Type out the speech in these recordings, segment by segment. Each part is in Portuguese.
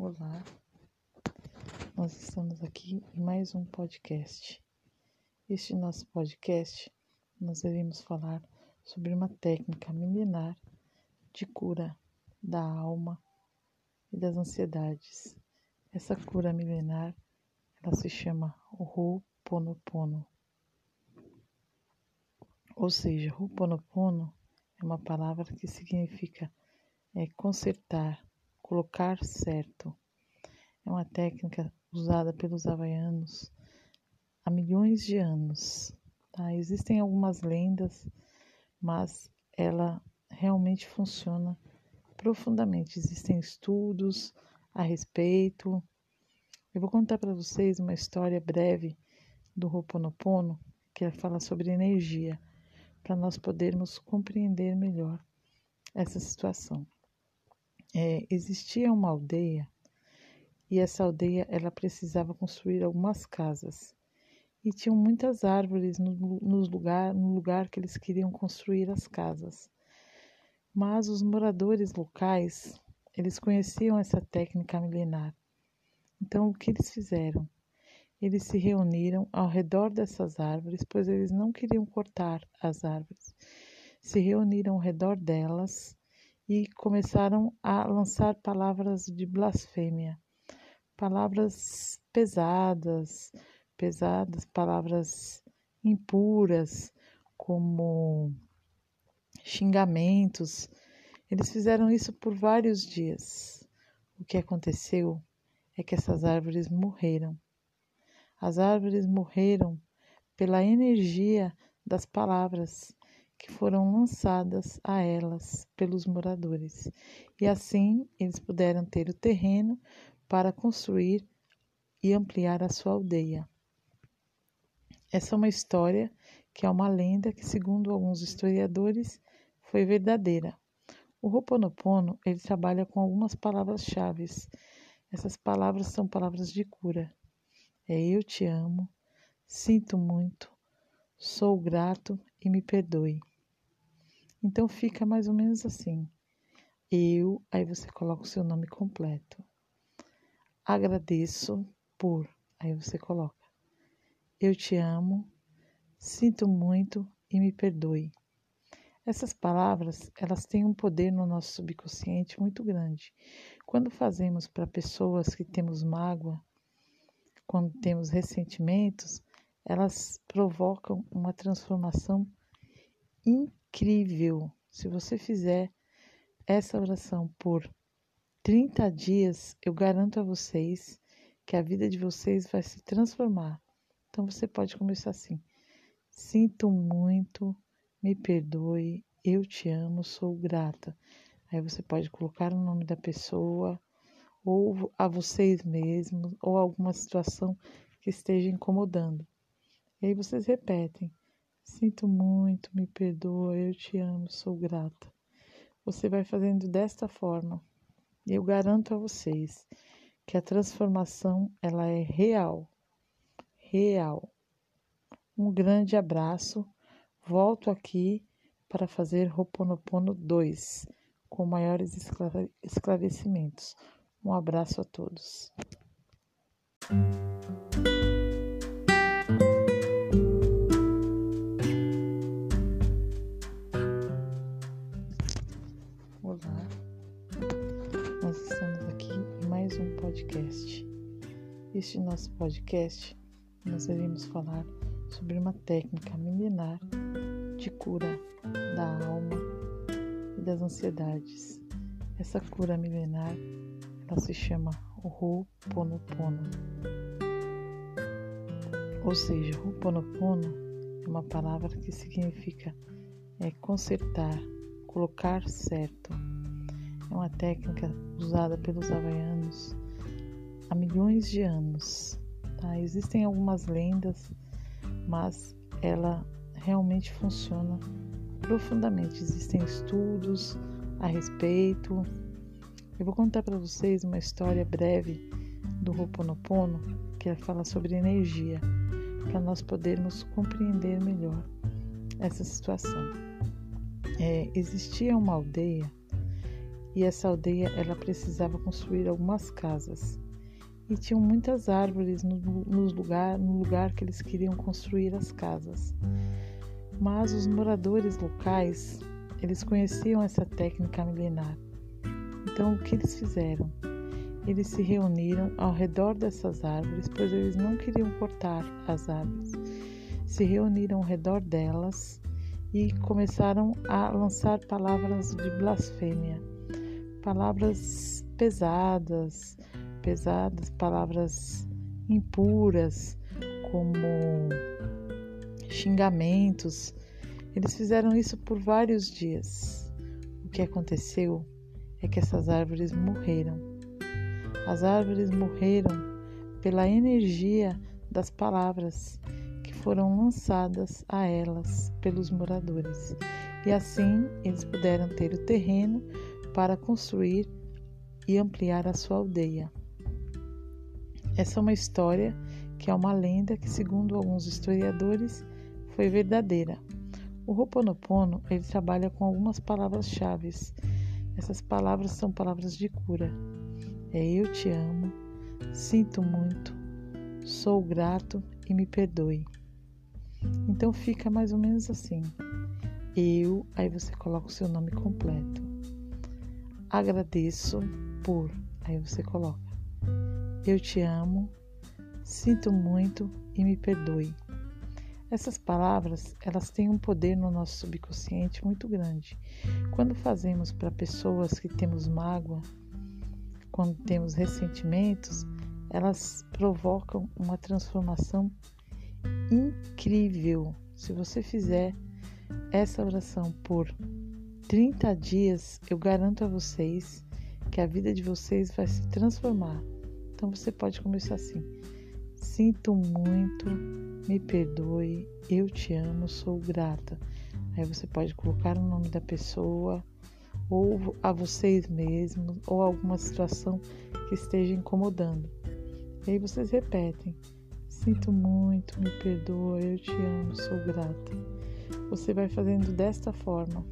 Olá, nós estamos aqui em mais um podcast. Este nosso podcast, nós iremos falar sobre uma técnica milenar de cura da alma e das ansiedades. Essa cura milenar, ela se chama Ho'oponopono. Ou seja, Ho'oponopono é uma palavra que significa é, consertar, colocar certo. É uma técnica usada pelos havaianos há milhões de anos. Tá? Existem algumas lendas, mas ela realmente funciona profundamente. Existem estudos a respeito. Eu vou contar para vocês uma história breve do Ho'oponopono, que fala sobre energia, para nós podermos compreender melhor essa situação é, existia uma aldeia e essa aldeia ela precisava construir algumas casas e tinham muitas árvores no, no, lugar, no lugar que eles queriam construir as casas. Mas os moradores locais eles conheciam essa técnica milenar. Então o que eles fizeram? Eles se reuniram ao redor dessas árvores, pois eles não queriam cortar as árvores. Se reuniram ao redor delas e começaram a lançar palavras de blasfêmia, palavras pesadas, pesadas, palavras impuras, como xingamentos. Eles fizeram isso por vários dias. O que aconteceu é que essas árvores morreram. As árvores morreram pela energia das palavras que foram lançadas a elas pelos moradores, e assim eles puderam ter o terreno para construir e ampliar a sua aldeia. Essa é uma história que é uma lenda que, segundo alguns historiadores, foi verdadeira. O Ho'oponopono, ele trabalha com algumas palavras-chave. Essas palavras são palavras de cura. É eu te amo, sinto muito, sou grato e me perdoe. Então fica mais ou menos assim. Eu, aí você coloca o seu nome completo. Agradeço por, aí você coloca. Eu te amo, sinto muito e me perdoe. Essas palavras, elas têm um poder no nosso subconsciente muito grande. Quando fazemos para pessoas que temos mágoa, quando temos ressentimentos, elas provocam uma transformação incrível. Se você fizer essa oração por 30 dias, eu garanto a vocês que a vida de vocês vai se transformar. Então você pode começar assim: Sinto muito, me perdoe, eu te amo, sou grata. Aí você pode colocar o nome da pessoa, ou a vocês mesmos, ou alguma situação que esteja incomodando. E aí vocês repetem: Sinto muito, me perdoa, eu te amo, sou grata. Você vai fazendo desta forma. Eu garanto a vocês que a transformação ela é real. Real. Um grande abraço. Volto aqui para fazer Roponopono 2 com maiores esclarecimentos. Um abraço a todos. Este nosso podcast nós iremos falar sobre uma técnica milenar de cura da alma e das ansiedades. Essa cura milenar ela se chama Ho'oponopono. Ou seja, Ho'oponopono é uma palavra que significa é, consertar, colocar certo. É uma técnica usada pelos havaianos há milhões de anos. Tá? Existem algumas lendas, mas ela realmente funciona profundamente. Existem estudos a respeito. Eu vou contar para vocês uma história breve do Ho'oponopono que fala sobre energia, para nós podermos compreender melhor essa situação. É, existia uma aldeia e essa aldeia ela precisava construir algumas casas. E tinham muitas árvores no, no, lugar, no lugar que eles queriam construir as casas. Mas os moradores locais, eles conheciam essa técnica milenar. Então o que eles fizeram? Eles se reuniram ao redor dessas árvores, pois eles não queriam cortar as árvores. Se reuniram ao redor delas e começaram a lançar palavras de blasfêmia, palavras pesadas, pesadas, palavras impuras, como xingamentos. Eles fizeram isso por vários dias. O que aconteceu é que essas árvores morreram. As árvores morreram pela energia das palavras que foram lançadas a elas pelos moradores. E assim eles puderam ter o terreno para construir e ampliar a sua aldeia. Essa é uma história que é uma lenda que, segundo alguns historiadores, foi verdadeira. O Ho'oponopono ele trabalha com algumas palavras-chave. Essas palavras são palavras de cura. É eu te amo, sinto muito, sou grato e me perdoe. Então fica mais ou menos assim. Eu, aí você coloca o seu nome completo. Agradeço por, aí você coloca. Eu te amo, sinto muito e me perdoe. Essas palavras, elas têm um poder no nosso subconsciente muito grande. Quando fazemos para pessoas que temos mágoa, quando temos ressentimentos, elas provocam uma transformação incrível. Se você fizer essa oração por 30 dias, eu garanto a vocês que a vida de vocês vai se transformar. Então você pode começar assim: Sinto muito, me perdoe, eu te amo, sou grata. Aí você pode colocar o nome da pessoa, ou a vocês mesmos, ou alguma situação que esteja incomodando. E aí vocês repetem: Sinto muito, me perdoa, eu te amo, sou grata. Você vai fazendo desta forma.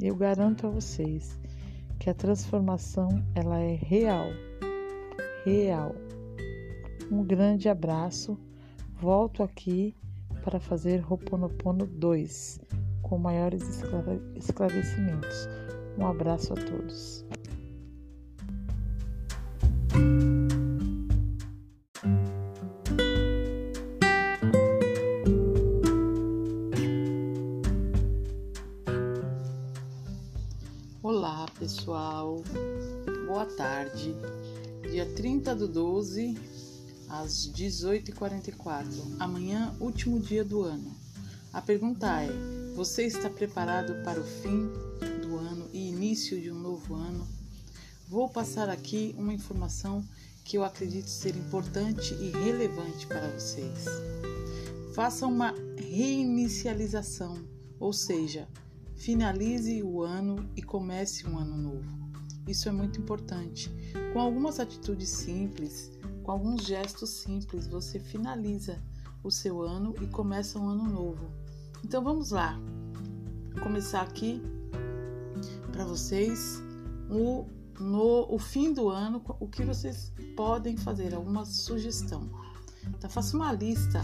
Eu garanto a vocês que a transformação ela é real. Real. Um grande abraço. Volto aqui para fazer Roponopono 2 com maiores esclarecimentos. Um abraço a todos. 12 às 18h44. Amanhã, último dia do ano. A pergunta é: você está preparado para o fim do ano e início de um novo ano? Vou passar aqui uma informação que eu acredito ser importante e relevante para vocês. Faça uma reinicialização, ou seja, finalize o ano e comece um ano novo. Isso é muito importante. Com algumas atitudes simples, com alguns gestos simples, você finaliza o seu ano e começa um ano novo. Então vamos lá. Vou começar aqui para vocês o no o fim do ano, o que vocês podem fazer, alguma sugestão. Então faça uma lista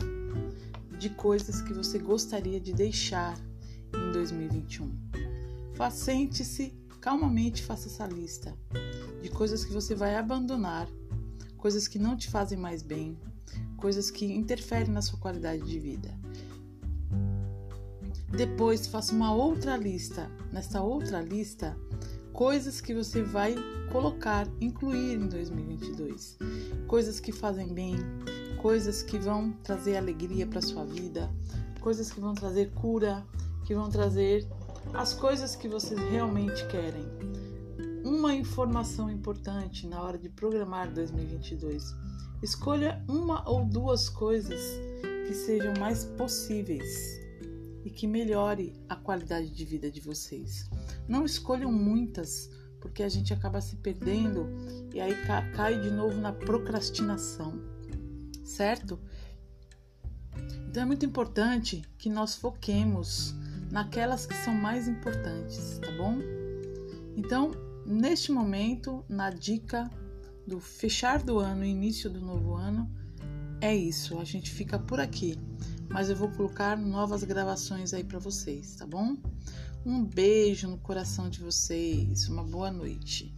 de coisas que você gostaria de deixar em 2021. Sente-se calmamente, faça essa lista de coisas que você vai abandonar coisas que não te fazem mais bem, coisas que interferem na sua qualidade de vida. Depois, faça uma outra lista. Nessa outra lista, coisas que você vai colocar, incluir em 2022. Coisas que fazem bem, coisas que vão trazer alegria para sua vida, coisas que vão trazer cura, que vão trazer as coisas que vocês realmente querem uma informação importante na hora de programar 2022. Escolha uma ou duas coisas que sejam mais possíveis e que melhore a qualidade de vida de vocês. Não escolham muitas, porque a gente acaba se perdendo e aí cai de novo na procrastinação, certo? Então é muito importante que nós foquemos naquelas que são mais importantes, tá bom? Então, neste momento, na dica do fechar do ano e início do novo ano, é isso. A gente fica por aqui, mas eu vou colocar novas gravações aí para vocês, tá bom? Um beijo no coração de vocês, uma boa noite.